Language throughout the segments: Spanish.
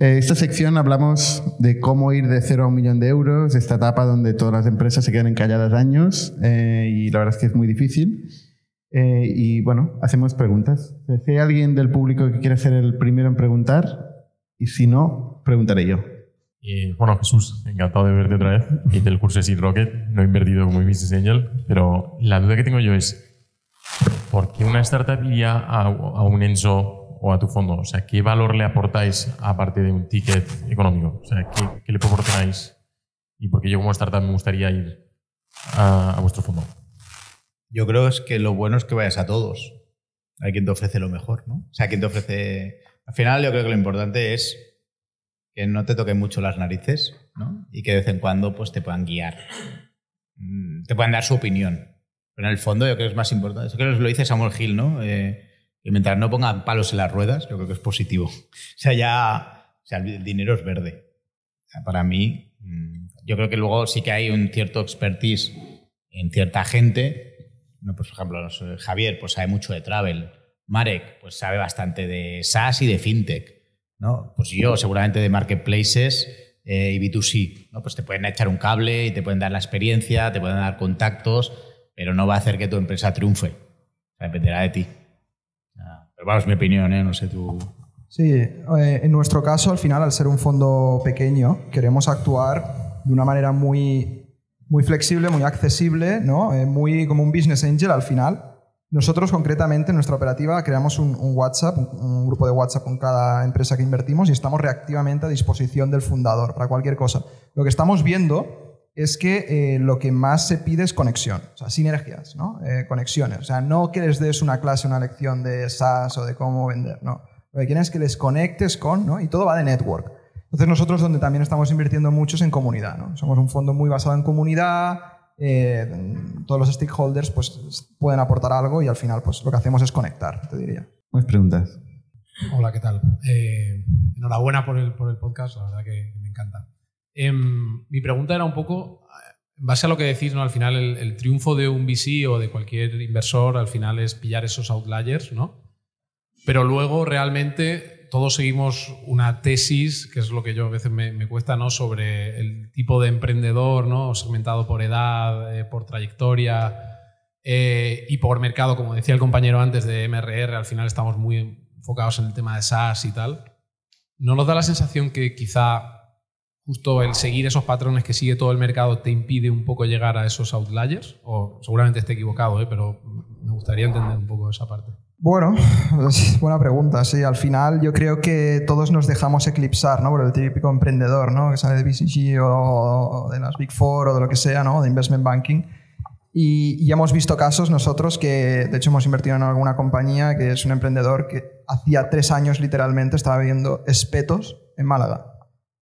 En esta sección hablamos de cómo ir de cero a un millón de euros, esta etapa donde todas las empresas se quedan encalladas años eh, y la verdad es que es muy difícil. Eh, y bueno, hacemos preguntas. Si hay alguien del público que quiere ser el primero en preguntar, y si no, preguntaré yo. Y, bueno, Jesús, encantado de verte otra vez. Hice el curso de Seed Rocket, no he invertido como Business Angel, pero la duda que tengo yo es, ¿por qué una startup iría a, a un Enso o a tu fondo? O sea, ¿qué valor le aportáis aparte de un ticket económico? O sea, ¿qué, le proporcionáis? Y porque yo como startup me gustaría ir a, a vuestro fondo. Yo creo es que lo bueno es que vayas a todos. Hay quien te ofrece lo mejor, ¿no? O sea, quien te ofrece... Al final yo creo que lo importante es que no te toquen mucho las narices, ¿no? Y que de vez en cuando pues te puedan guiar. Mm, Te puedan dar su opinión. Pero en el fondo yo creo que es más importante. Eso creo que lo dice Samuel Hill, ¿no? Eh, que mientras no pongan palos en las ruedas, yo creo que es positivo. O sea, ya... O sea, el dinero es verde. Para mí, mm, yo creo que luego sí que hay un cierto expertise en cierta gente. ¿no? Pues, por ejemplo, Javier pues sabe mucho de travel. Marek pues sabe bastante de SaaS y de fintech. ¿no? Pues yo seguramente de marketplaces eh, y B2C. ¿no? Pues te pueden echar un cable y te pueden dar la experiencia, te pueden dar contactos, pero no va a hacer que tu empresa triunfe. Dependerá de ti. Pero vamos, mi opinión, ¿eh? No sé tú. Sí, eh, en nuestro caso, al final, al ser un fondo pequeño, queremos actuar de una manera muy, muy flexible, muy accesible, ¿no? Eh, muy como un business angel al final. Nosotros, concretamente, en nuestra operativa, creamos un, un WhatsApp, un, un grupo de WhatsApp con cada empresa que invertimos y estamos reactivamente a disposición del fundador para cualquier cosa. Lo que estamos viendo es que eh, lo que más se pide es conexión, o sea, sinergias, ¿no? Eh, conexiones. O sea, no que les des una clase, una lección de SaaS o de cómo vender, no. Lo que quieren es que les conectes con, ¿no? Y todo va de network. Entonces nosotros donde también estamos invirtiendo mucho es en comunidad, ¿no? Somos un fondo muy basado en comunidad, eh, todos los stakeholders pues pueden aportar algo y al final pues lo que hacemos es conectar, te diría. Más preguntas. Hola, ¿qué tal? Eh, enhorabuena por el, por el podcast, la verdad que, que me encanta. Em, mi pregunta era un poco, en base a lo que decís, ¿no? al final el, triunfo de un VC o de cualquier inversor al final es pillar esos outliers, ¿no? Pero luego realmente todos seguimos una tesis, que es lo que yo a veces me, me cuesta, ¿no? Sobre el tipo de emprendedor, ¿no? Segmentado por edad, eh, por trayectoria eh, y por mercado, como decía el compañero antes de MRR, al final estamos muy enfocados en el tema de SaaS y tal. ¿No nos da la sensación que quizá justo el seguir esos patrones que sigue todo el mercado te impide un poco llegar a esos outliers? O seguramente esté equivocado, ¿eh? pero me gustaría entender un poco esa parte. Bueno, es buena pregunta. Sí, al final yo creo que todos nos dejamos eclipsar ¿no? por el típico emprendedor ¿no? que sale de BCG o, de las Big Four o de lo que sea, ¿no? de investment banking. Y, y hemos visto casos nosotros que, de hecho, hemos invertido en alguna compañía que es un emprendedor que hacía tres años literalmente estaba viendo espetos en Málaga.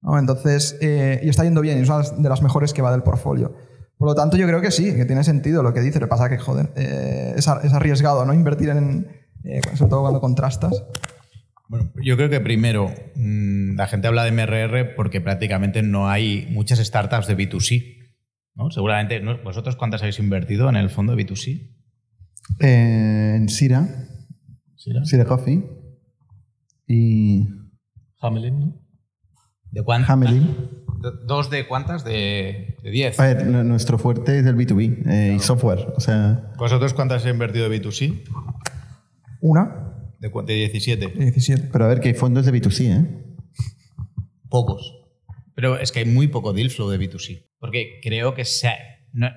¿No? Entonces, eh, y está yendo bien, y es una de las mejores que va del portfolio. Por lo tanto, yo creo que sí, que tiene sentido lo que dice. Lo que pasa que, joder, eh, es, ar- es arriesgado, ¿no? Invertir en, eh, sobre todo cuando contrastas. Bueno, yo creo que primero, mm, la gente habla de MRR porque prácticamente no hay muchas startups de B2C. ¿no? Seguramente, ¿no? ¿vosotros cuántas habéis invertido en el fondo de B2C? Eh, en Sira, ¿Sira? Sira Coffee y Hamelin, ¿no? ¿De cuántas? Hamelin. ¿Dos de cuántas? De, de 10. A ver, nuestro fuerte es el B2B eh, y software. O sea, ¿Vosotros cuántas habéis invertido de B2C? Una, De, de 17. 17. pero a ver que hay fondos de B2C, ¿eh? Pocos. Pero es que hay muy poco deal flow de B2C. Porque creo que se- no-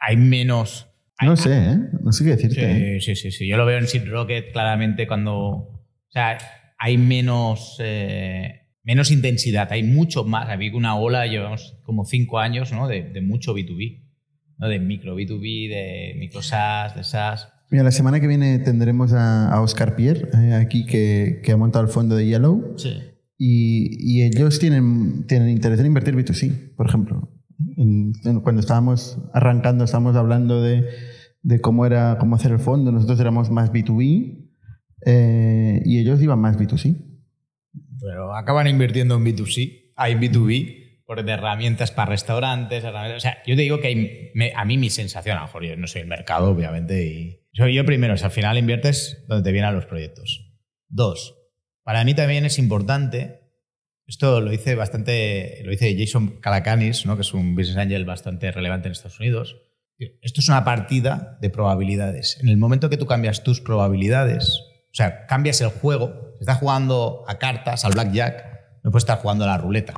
hay menos. No sé, ¿eh? No sé qué decirte. ¿eh? Sí, sí, sí, sí. Yo lo veo en Seed Rocket claramente cuando. O sea, hay menos. eh, menos intensidad, hay mucho más. Había una ola, llevamos como cinco años, ¿no? De, de mucho B2B. ¿no? De micro B2B, de micro SaaS, de SaaS. Mira, la semana que viene tendremos a, a Oscar Pierre eh, aquí que, que ha montado el fondo de Yellow Sí. y, y ellos tienen, tienen interés en invertir B2C, por ejemplo. Cuando estábamos arrancando, estábamos hablando de, de cómo era cómo hacer el fondo. Nosotros éramos más B2B eh, y ellos iban más B2C. Pero acaban invirtiendo en B2C, hay B2B, por de herramientas para restaurantes. herramientas- o sea, yo te digo que a mí mi sensación, a lo mejor yo no soy el mercado, obviamente, y yo primero, al final inviertes donde te vienen los proyectos. Dos, para mí también es importante, esto lo dice bastante, lo dice Jason Calacanis, ¿no? que es un business angel bastante relevante en Estados Unidos. Esto es una partida de probabilidades. En el momento que tú cambias tus probabilidades, o sea, cambias el juego, estás jugando a cartas, al blackjack, no puedes estar jugando a la ruleta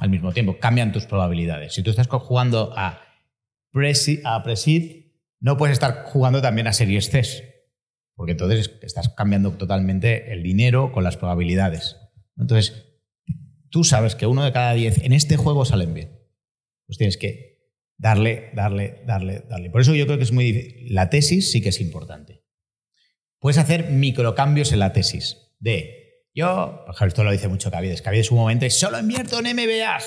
al mismo tiempo. Cambian tus probabilidades. Si tú estás jugando a Presi, a Presid, no puedes estar jugando también a Series C, porque entonces estás cambiando totalmente el dinero con las probabilidades. Entonces, tú sabes que uno de cada diez en este juego salen bien. Pues tienes que darle, darle, darle, darle. Por eso yo creo que es muy difícil. La tesis sí que es importante. Puedes hacer microcambios en la tesis de yo, por ejemplo, esto lo dice mucho Cavides. Cavides un momento solo invierto en MBAs.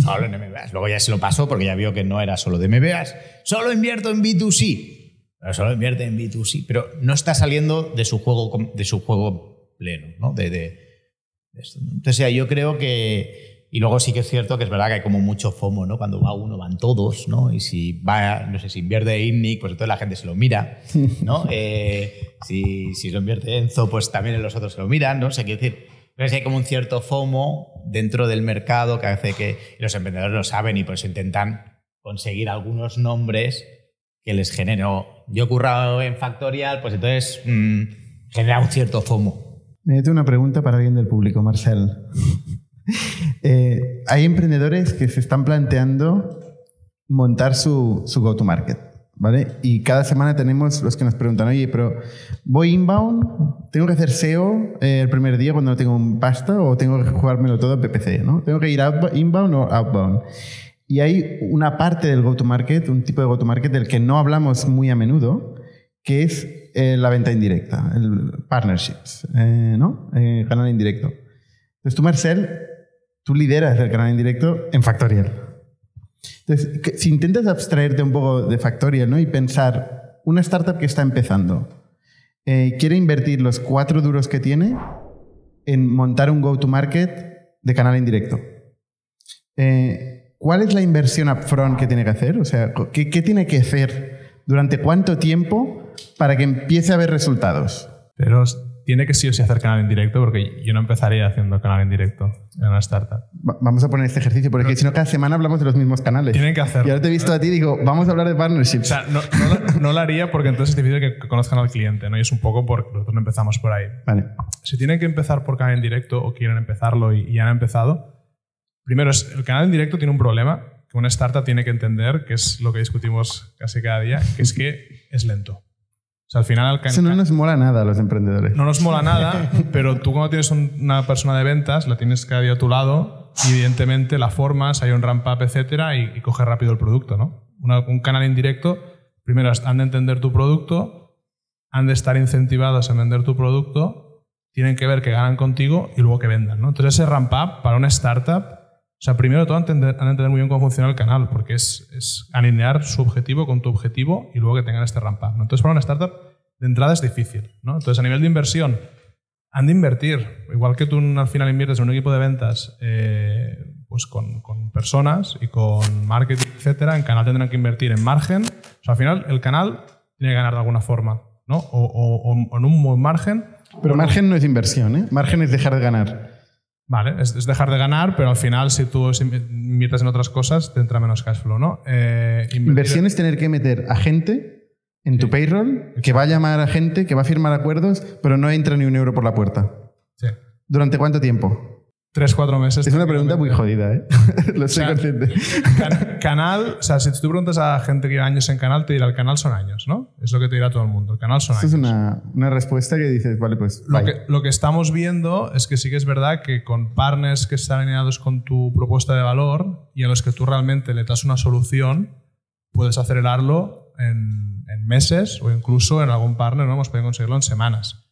Solo en MBAs. Luego ya se lo pasó porque ya vio que no era solo de MBAs. Solo invierto en B2C. Pero solo invierte en B2C. Pero no está saliendo de su juego, de su juego pleno, ¿no? De, de, Entonces, yo creo que. Y luego sí que es cierto que es verdad que hay como mucho FOMO, ¿no? Cuando va uno, van todos, ¿no? Y si va, no sé, si invierte INNIC, pues entonces la gente se lo mira, ¿no? Eh, si, si lo invierte Enzo, pues también los otros se lo miran, ¿no? O sea, quiero decir, hay como un cierto FOMO dentro del mercado que hace que los emprendedores lo saben y por eso intentan conseguir algunos nombres que les genero. Yo he currado en Factorial, pues entonces mmm, genera un cierto FOMO. Me una pregunta para alguien del público, Marcel. eh, hay emprendedores que se están planteando montar su, su go-to-market. ¿Vale? Y cada semana tenemos los que nos preguntan, oye, pero voy inbound, tengo que hacer SEO eh, el primer día cuando no tengo un pasta o tengo que jugármelo todo en PPC, ¿no? Tengo que ir inbound o outbound. Y hay una parte del go-to-market, un tipo de go-to-market del que no hablamos muy a menudo, que es eh, la venta indirecta, el partnerships, eh, ¿no? canal indirecto. Entonces tú, Marcel, tú lideras el canal indirecto en Factorial. Entonces, si intentas abstraerte un poco de Factorial ¿no? y pensar, una startup que está empezando, eh, quiere invertir los cuatro duros que tiene en montar un go-to-market de canal indirecto. Eh, ¿Cuál es la inversión upfront que tiene que hacer? O sea, ¿qué, ¿qué, tiene que hacer durante cuánto tiempo para que empiece a haber resultados? Tiene que sí o sí hacer canal en directo, porque yo no empezaría haciendo canal en directo en una startup. vamos a poner este ejercicio, porque si no, cada semana hablamos de los mismos canales. Tienen que hacerlo. Y ahora te he visto a ti y digo, vamos a hablar de partnerships. O sea, no, no, no, lo haría porque entonces es difícil que conozcan al cliente, ¿no? Y es un poco porque nosotros no empezamos por ahí. Vale. Si tienen que empezar por canal en directo o quieren empezarlo y, y han empezado, primero, es, el canal en directo tiene un problema que una startup tiene que entender, que es lo que discutimos casi cada día, que es que es lento. Sea, al final... Eso no nos mola nada a los emprendedores. No nos mola nada, pero tú cuando tienes una persona de ventas, la tienes cada día a tu lado, y evidentemente la formas, hay un ramp-up, etcétera, y, y coge rápido el producto, ¿no? un canal indirecto, primero han de entender tu producto, han de estar incentivados en vender tu producto, tienen que ver que ganan contigo y luego que vendan, ¿no? Entonces ese ramp-up para una startup, o sea, primero todo han de entender muy bien cómo funciona el canal, porque es, es, alinear su objetivo con tu objetivo y luego que tengan este ramp up. ¿no? Entonces, para una startup, de entrada es difícil. ¿no? Entonces, a nivel de inversión, han de invertir. Igual que tú al final inviertes en un equipo de ventas eh, pues con, con, personas y con marketing, etcétera, en canal tendrán que invertir en margen. O sea, al final, el canal tiene que ganar de alguna forma, ¿no? O, o, o en un buen margen. Pero margen no es inversión, ¿eh? Margen es dejar de ganar. Vale, es, es, dejar de ganar, pero al final, si tú inviertes en otras cosas, te entra menos cash flow, ¿no? Eh, Inversión es tener que meter a gente en tu payroll que va a llamar a gente, que va a firmar acuerdos, pero no entra ni un euro por la puerta. Sí. ¿Durante cuánto tiempo? Tres, cuatro meses. Es una pregunta muy jodida, ¿eh? Lo sé consciente. Can, canal, o sea, si tú preguntas a gente que lleva años en canal, te dirá el canal son años, ¿no? Es lo que te dirá todo el mundo. El canal son Esto años. es una, una, respuesta que dices, vale, pues. Lo que, lo que, estamos viendo es que sí que es verdad que con partners que están alineados con tu propuesta de valor y a los que tú realmente le das una solución, puedes acelerarlo en, en meses o incluso en algún partner, ¿no? Hemos podido conseguirlo en semanas.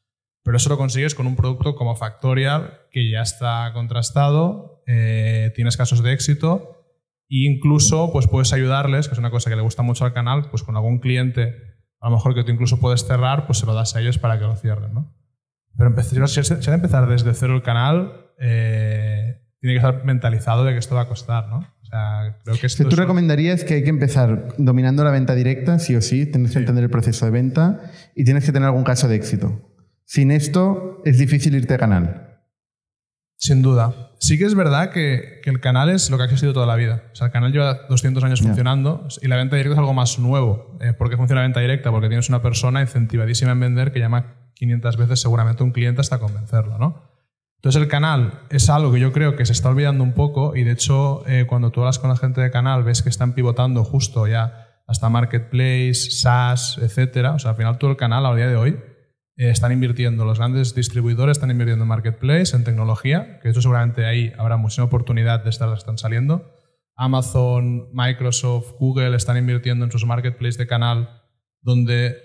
Pero eso lo consigues con un producto como Factorial que ya está contrastado, eh, tienes casos de éxito e incluso pues puedes ayudarles, que es una cosa que le gusta mucho al canal, pues con algún cliente, a lo mejor que tú incluso puedes cerrar, pues se lo das a ellos para que lo cierren. ¿no? Pero empezar, si has de empezar desde cero el canal, eh, tiene que estar mentalizado de que esto va a costar. ¿no? O sea, creo que esto ¿Tú recomendarías que hay que empezar dominando la venta directa, sí o sí? Tienes que entender el proceso de venta y tienes que tener algún caso de éxito. Sin esto es difícil irte a canal. Sin duda. Sí que es verdad que, que el canal es lo que ha existido toda la vida. O sea, el canal lleva 200 años funcionando y la venta directa es algo más nuevo. Eh, ¿Por qué funciona la venta directa? Porque tienes una persona incentivadísima en vender que llama 500 veces seguramente a un cliente hasta convencerlo, ¿no? Entonces el canal es algo que yo creo que se está olvidando un poco y de hecho eh, cuando tú hablas con la gente de canal ves que están pivotando justo ya hasta marketplace, SaaS, etcétera. O sea, al final todo el canal a día de hoy eh, están invirtiendo, los grandes distribuidores están invirtiendo en marketplace, en tecnología, que de hecho seguramente ahí habrá muchísima oportunidad de estas que están saliendo. Amazon, Microsoft, Google están invirtiendo en sus marketplaces de canal donde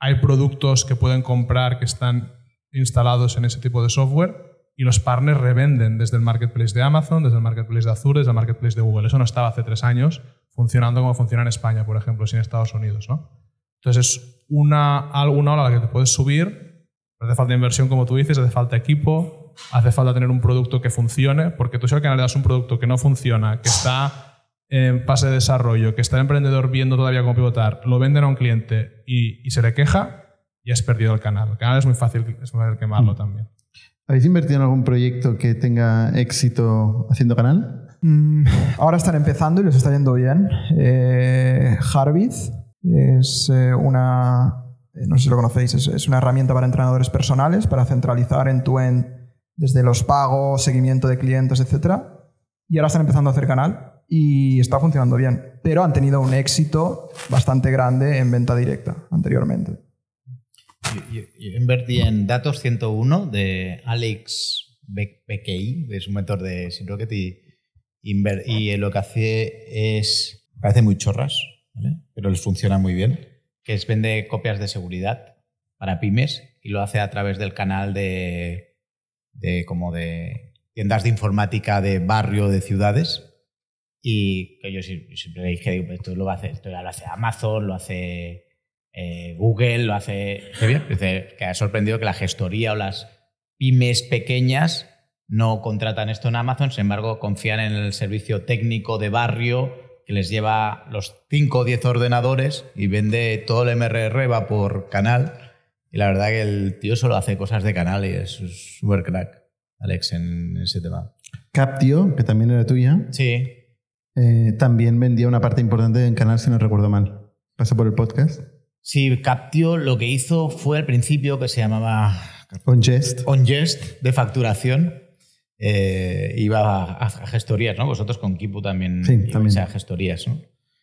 hay productos que pueden comprar que están instalados en ese tipo de software y los partners revenden desde el marketplace de Amazon, desde el marketplace de Azure, desde el marketplace de Google. Eso no estaba hace tres años funcionando como funciona en España, por ejemplo, sin Estados Unidos. ¿no? Entonces es una, alguna ola a la que te puedes subir, pero hace falta inversión, como tú dices, hace falta equipo, hace falta tener un producto que funcione, porque tú si al canal le das un producto que no funciona, que está en fase de desarrollo, que está el emprendedor viendo todavía cómo pivotar, lo venden a un cliente y, y se le queja, ya has perdido el canal. El canal es muy fácil, es muy fácil quemarlo también. ¿Habéis invertido en algún proyecto que tenga éxito haciendo canal? Mm, ahora están empezando y les está yendo bien. Eh, Harvith es eh, una, eh, no sé si lo conocéis, es, una herramienta para entrenadores personales para centralizar en tu end desde los pagos, seguimiento de clientes, etc. Y ahora están empezando a hacer canal y está funcionando bien. Pero han tenido un éxito bastante grande en venta directa anteriormente. Yo, invertí en Datos 101 de Alex Be- Bekey, es un mentor de Sinrocket y, y lo que hace es, parece muy chorras, pero les funciona muy bien, que es vende copias de seguridad para pymes y lo hace a través del canal de, como de tiendas de informática de barrio de ciudades. Y que yo siempre dije, "Pues esto lo hacer, esto ya lo hace Amazon, lo hace eh, Google, lo hace... Dice que ha sorprendido que la gestoría o las pymes pequeñas no contratan esto en Amazon, sin embargo confían en el servicio técnico de barrio que les lleva los 5 o 10 ordenadores y vende todo el MRR, va por canal. Y la verdad que el tío solo hace cosas de canal y es súper crack, Alex, en ese tema. Captio, que también era tuya, Sí, eh, también vendía una parte importante en canal, si no recuerdo mal. Pasó por el podcast. Sí, Captio lo que hizo fue al principio que se llamaba On Jest. OnGest de facturación. Eh, iba a, a gestorías, ¿no? Vosotros con Kipu también Sí, ibais también. a gestorías, ¿no?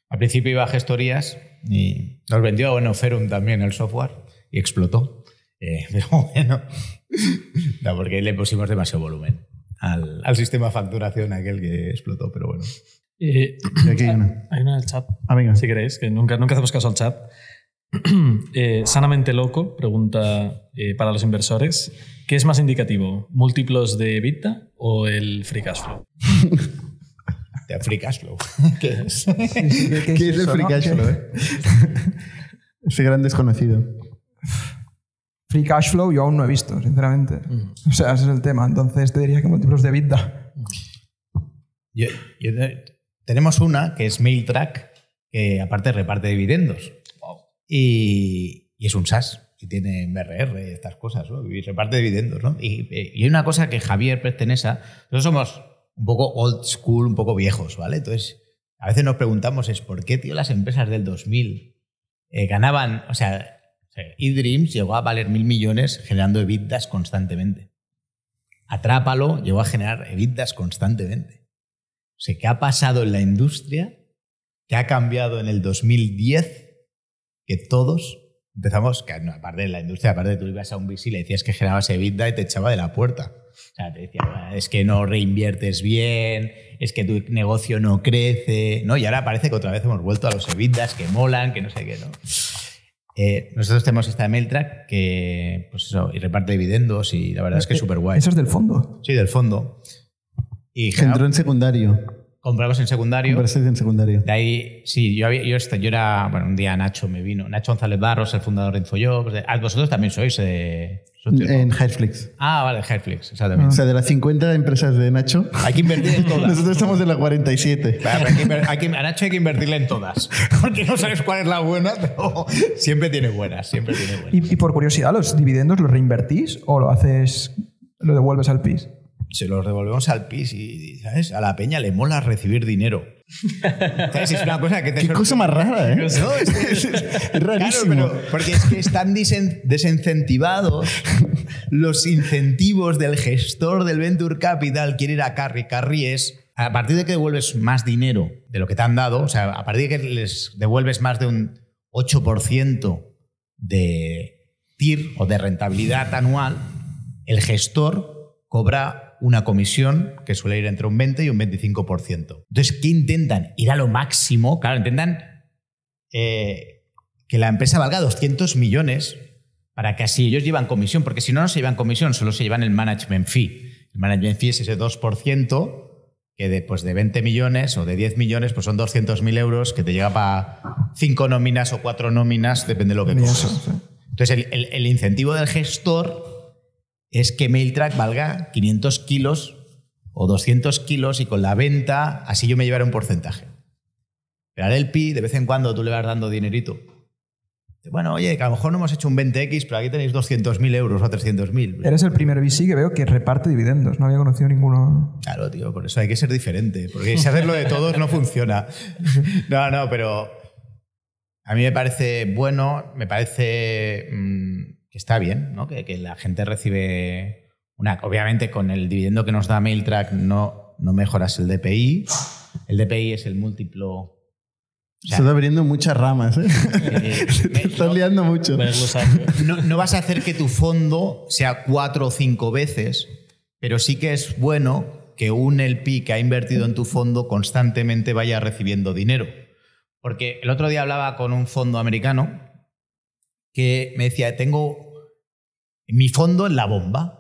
Al principio iba a gestorías y nos vendió bueno Ferum también el software y explotó. Eh, pero bueno, no, porque le pusimos demasiado volumen al, al sistema de facturación aquel que explotó, pero bueno. Eh, Y aquí hay una. hay una en el chat, Ah, venga. si queréis, que nunca, nunca hacemos caso al chat. Eh, Sanamente Loco pregunta eh, para los inversores, ¿qué es más indicativo? ¿Múltiplos de EBITDA o el free cash flow? De Free Cash Flow. ¿Qué es? ¿Qué es el eso, free no? cash ¿Qué- flow, eh? Ese gran desconocido. Free cash flow yo aún no he visto, sinceramente. O sea, ese es el tema. Entonces te diría que múltiplos de EBITDA. Yo- yo te- tenemos una que es MailTrack, que aparte reparte dividendos. Y, y es un SaaS. Y tiene MRR, estas cosas, ¿no? Y reparte dividendos, ¿no? Y, hay una cosa que Javier pertenece Nosotros somos un poco old school, un poco viejos, ¿vale? Entonces, a veces nos preguntamos es por qué, tío, las empresas del 2000 eh, ganaban... O sea, eDreams llegó a valer mil millones generando EBITDAs constantemente. Atrápalo llegó a generar EBITDAs constantemente. O sea, ¿qué ha pasado en la industria? ¿Qué ha cambiado en el 2010? Que todos empezamos, que no, aparte de la industria, aparte de tú ibas a un VC y le decías que generabas EBITDA y te echaba de la puerta. O sea, te decía, "Ah, es que no reinviertes bien, es que tu negocio no crece, ¿no? Y ahora parece que otra vez hemos vuelto a los EBITDAs que molan, que no sé qué, ¿no? Eh, nosotros tenemos esta Mailtrack que, pues eso, y reparte dividendos y la verdad es que es súper guay. Eso es del fondo. Sí, del fondo. Y entró en secundario. Compramos en secundario. Compraste en secundario. De ahí, sí, yo, había, yo, era, bueno, un día Nacho me vino, Nacho González Barros, el fundador de InfoJobs. de- ah, vosotros también sois, eh, En Highflix. Ah, vale, Netflix, O exactamente. sea, de las 50 empresas de Nacho, Hay que invertir en todas. nosotros estamos en la 47. Vale, hay que inver- hay que- a Nacho hay que invertirle en todas. Porque no sabes cuál es la buena, pero siempre tiene buenas, siempre tiene buenas. Y, y por curiosidad, ¿los dividendos los reinvertís o lo haces, lo devuelves al PIS? Se los devolvemos al PIS y, ¿sabes? A la peña le mola recibir dinero. ¿Sabes? Es una cosa que te Qué sorprende. cosa más rara, ¿eh? No, es, rarísimo. Claro, pero porque es que están desincentivados los incentivos del gestor del Venture Capital. Quiere ir a Carry. Carry es, a partir de que devuelves más dinero de lo que te han dado, o sea, a partir de que les devuelves más de un 8% de TIR o de rentabilidad anual, el gestor cobra una comisión que suele ir entre un 20 y un 25%. Entonces, ¿qué intentan? Ir a lo máximo. Claro, intentan eh, que la empresa valga 200 millones para que así ellos llevan comisión, porque si no, no se llevan comisión, solo se llevan el management fee. El management fee es ese 2% que de, pues de 20 millones o de 10 millones pues son 200.000 euros que te llega para 5 nóminas o 4 nóminas, depende de lo que cojas. Entonces, el, el- el incentivo del gestor es que MailTrack valga 500 kilos o 200 kilos y con la venta, así yo me llevaré un porcentaje. Pero al LP, de vez en cuando tú le vas dando dinerito. Bueno, oye, que a lo mejor no hemos hecho un 20X, pero aquí tenéis 200.000 euros o 300.000. Eres el primer VC que veo que reparte dividendos. No había conocido ninguno. Claro, tío, por eso hay que ser diferente. Porque si haces lo de todos no funciona. No, no, pero a mí me parece bueno, me parece mm, que está bien, ¿no? Que, que la gente recibe una. Obviamente, con el dividendo que nos da MailTrack no, no mejoras el DPI. El DPI es el múltiplo. O sea, abriendo muchas ramas, ¿eh? eh, estás liando mucho. Años. no, no vas a hacer que tu fondo sea cuatro o cinco veces, pero sí que es bueno que un LP que ha invertido en tu fondo constantemente vaya recibiendo dinero. Porque el otro día hablaba con un fondo americano que me decía, tengo mi fondo en la bomba.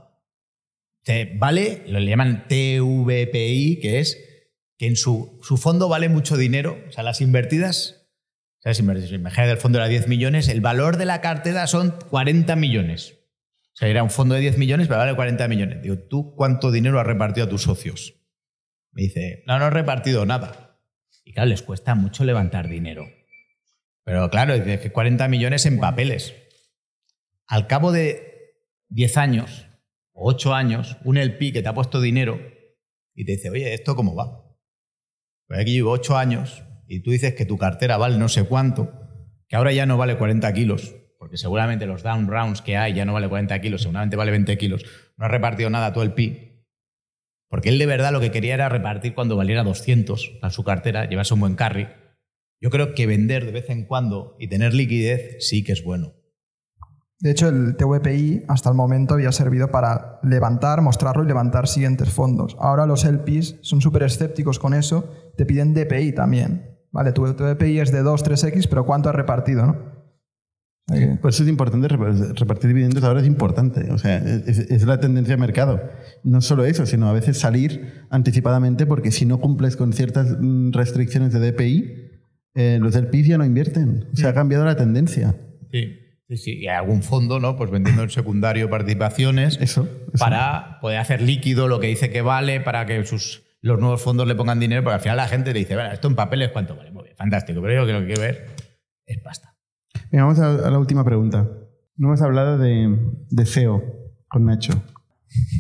Vale, lo llaman TVPI, que es que en su, su fondo vale mucho dinero. O sea, las invertidas. Si me- si imagínate el fondo era 10 millones, el valor de la cartera son 40 millones. O sea, era un fondo de 10 millones, pero vale 40 millones. Digo, ¿tú cuánto dinero has repartido a tus socios? Me dice, no, no he repartido nada. Y claro, les cuesta mucho levantar dinero. Pero claro, dice que 40 millones en papeles. Al cabo de 10 años o 8 años, un LP que te ha puesto dinero y te dice, oye, ¿esto cómo va? Pues aquí llevo 8 años y tú dices que tu cartera vale no sé cuánto, que ahora ya no vale 40 kilos, porque seguramente los down rounds que hay ya no vale 40 kilos, seguramente vale 20 kilos, no ha repartido nada todo el PI, porque él de verdad lo que quería era repartir cuando valiera 200 a su cartera, llevarse un buen carry. Yo creo que vender de vez en cuando y tener liquidez sí que es bueno. De hecho, el TVPI hasta el momento había servido para levantar, mostrarlo y levantar siguientes fondos. Ahora los LPs son súper escépticos con eso, te piden DPI también. Vale, tu TVPI es de 2, 3X, pero ¿cuánto has repartido? ¿no? Que- Por eso es importante rep- repartir dividendos ahora es importante. O sea, es, es la tendencia de mercado. No solo eso, sino a veces salir anticipadamente porque si no cumples con ciertas mm, restricciones de DPI, eh, los del PIB ya no invierten. Se ha cambiado la tendencia. Sí. Sí, sí. Y hay algún fondo, ¿no? Pues vendiendo en secundario participaciones Eso. eso. para poder hacer líquido lo que dice que vale, para que sus, los nuevos fondos le pongan dinero, porque al final la gente le dice, bueno, esto en papeles cuánto vale. Muy bien, fantástico, pero yo lo que quiero ver es pasta. Venga, vamos a, la última pregunta. No hemos hablado de, de SEO con Nacho.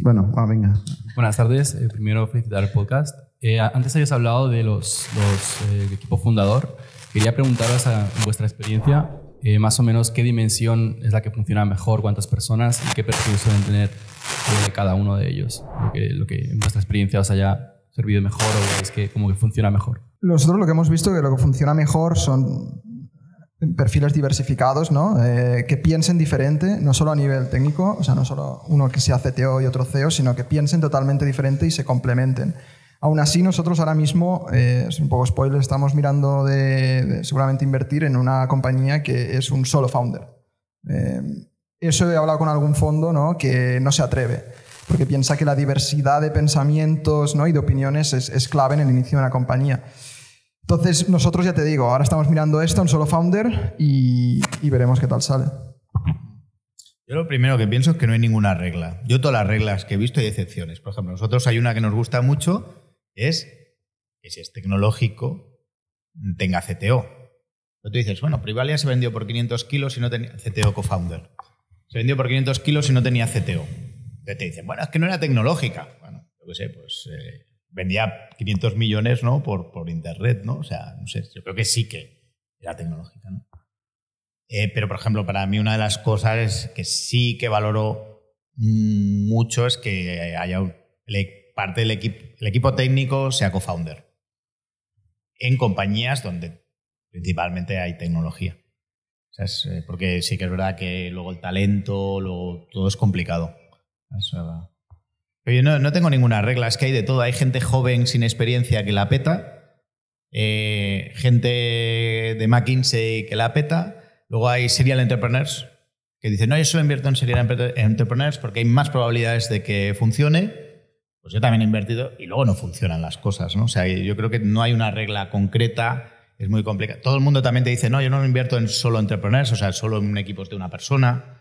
Bueno, ah, venga. Buenas tardes. Eh, primero, felicitar el podcast. Eh, antes habéis hablado de los, los eh, equipo fundador. Quería preguntaros, a, vuestra experiencia, eh, más o menos qué dimensión es la que funciona mejor, cuántas personas y qué perfil suelen tener eh, cada uno de ellos. Lo que, lo que en vuestra experiencia os haya servido mejor o es que como que funciona mejor. Nosotros lo que hemos visto que lo que funciona mejor son perfiles diversificados, ¿no? Eh, que piensen diferente, no solo a nivel técnico, o sea, no solo uno que sea CTO y otro CEO, sino que piensen totalmente diferente y se complementen. Aún así, nosotros ahora mismo, eh, es un poco spoiler, estamos mirando de, seguramente invertir en una compañía que es un solo founder. Eh, eso he hablado con algún fondo ¿no? que no se atreve, porque piensa que la diversidad de pensamientos ¿no? y de opiniones es, es clave en el inicio de una compañía. Entonces, nosotros ya te digo, ahora estamos mirando esto, un solo founder, y, y veremos qué tal sale. Yo lo primero que pienso es que no hay ninguna regla. Yo todas las reglas que he visto hay excepciones. Por ejemplo, nosotros hay una que nos gusta mucho, es que si es tecnológico, tenga CTO. Pero tú dices, bueno, Privalia se vendió por 500 kilos y no tenía CTO co-founder. Se vendió por 500 kilos y no tenía CTO. Entonces te dicen, bueno, es que no era tecnológica. Bueno, yo qué sé, pues eh, vendía 500 millones ¿no? por, por internet, ¿no? O sea, no sé, yo creo que sí que era tecnológica, ¿no? Eh, pero, por ejemplo, para mí una de las cosas que sí que valoro mucho es que haya un- el- parte del equipo, el equipo técnico sea co-founder en compañías donde principalmente hay tecnología. O sea, es, eh, porque sí que es verdad que luego el talento, luego todo es complicado. O sea, yo no, no tengo ninguna regla, es que hay de todo. Hay gente joven sin experiencia que la peta, eh, gente de McKinsey que la peta, luego hay serial entrepreneurs que dicen, no, yo solo invierto en serial entrepreneurs porque hay más probabilidades de que funcione. Pues yo también he invertido y luego no funcionan las cosas, ¿no? O sea, yo creo que no hay una regla concreta, es muy complicado. Todo el mundo también te dice, no, yo no invierto en solo entrepreneurs, o sea, solo en equipos de una persona.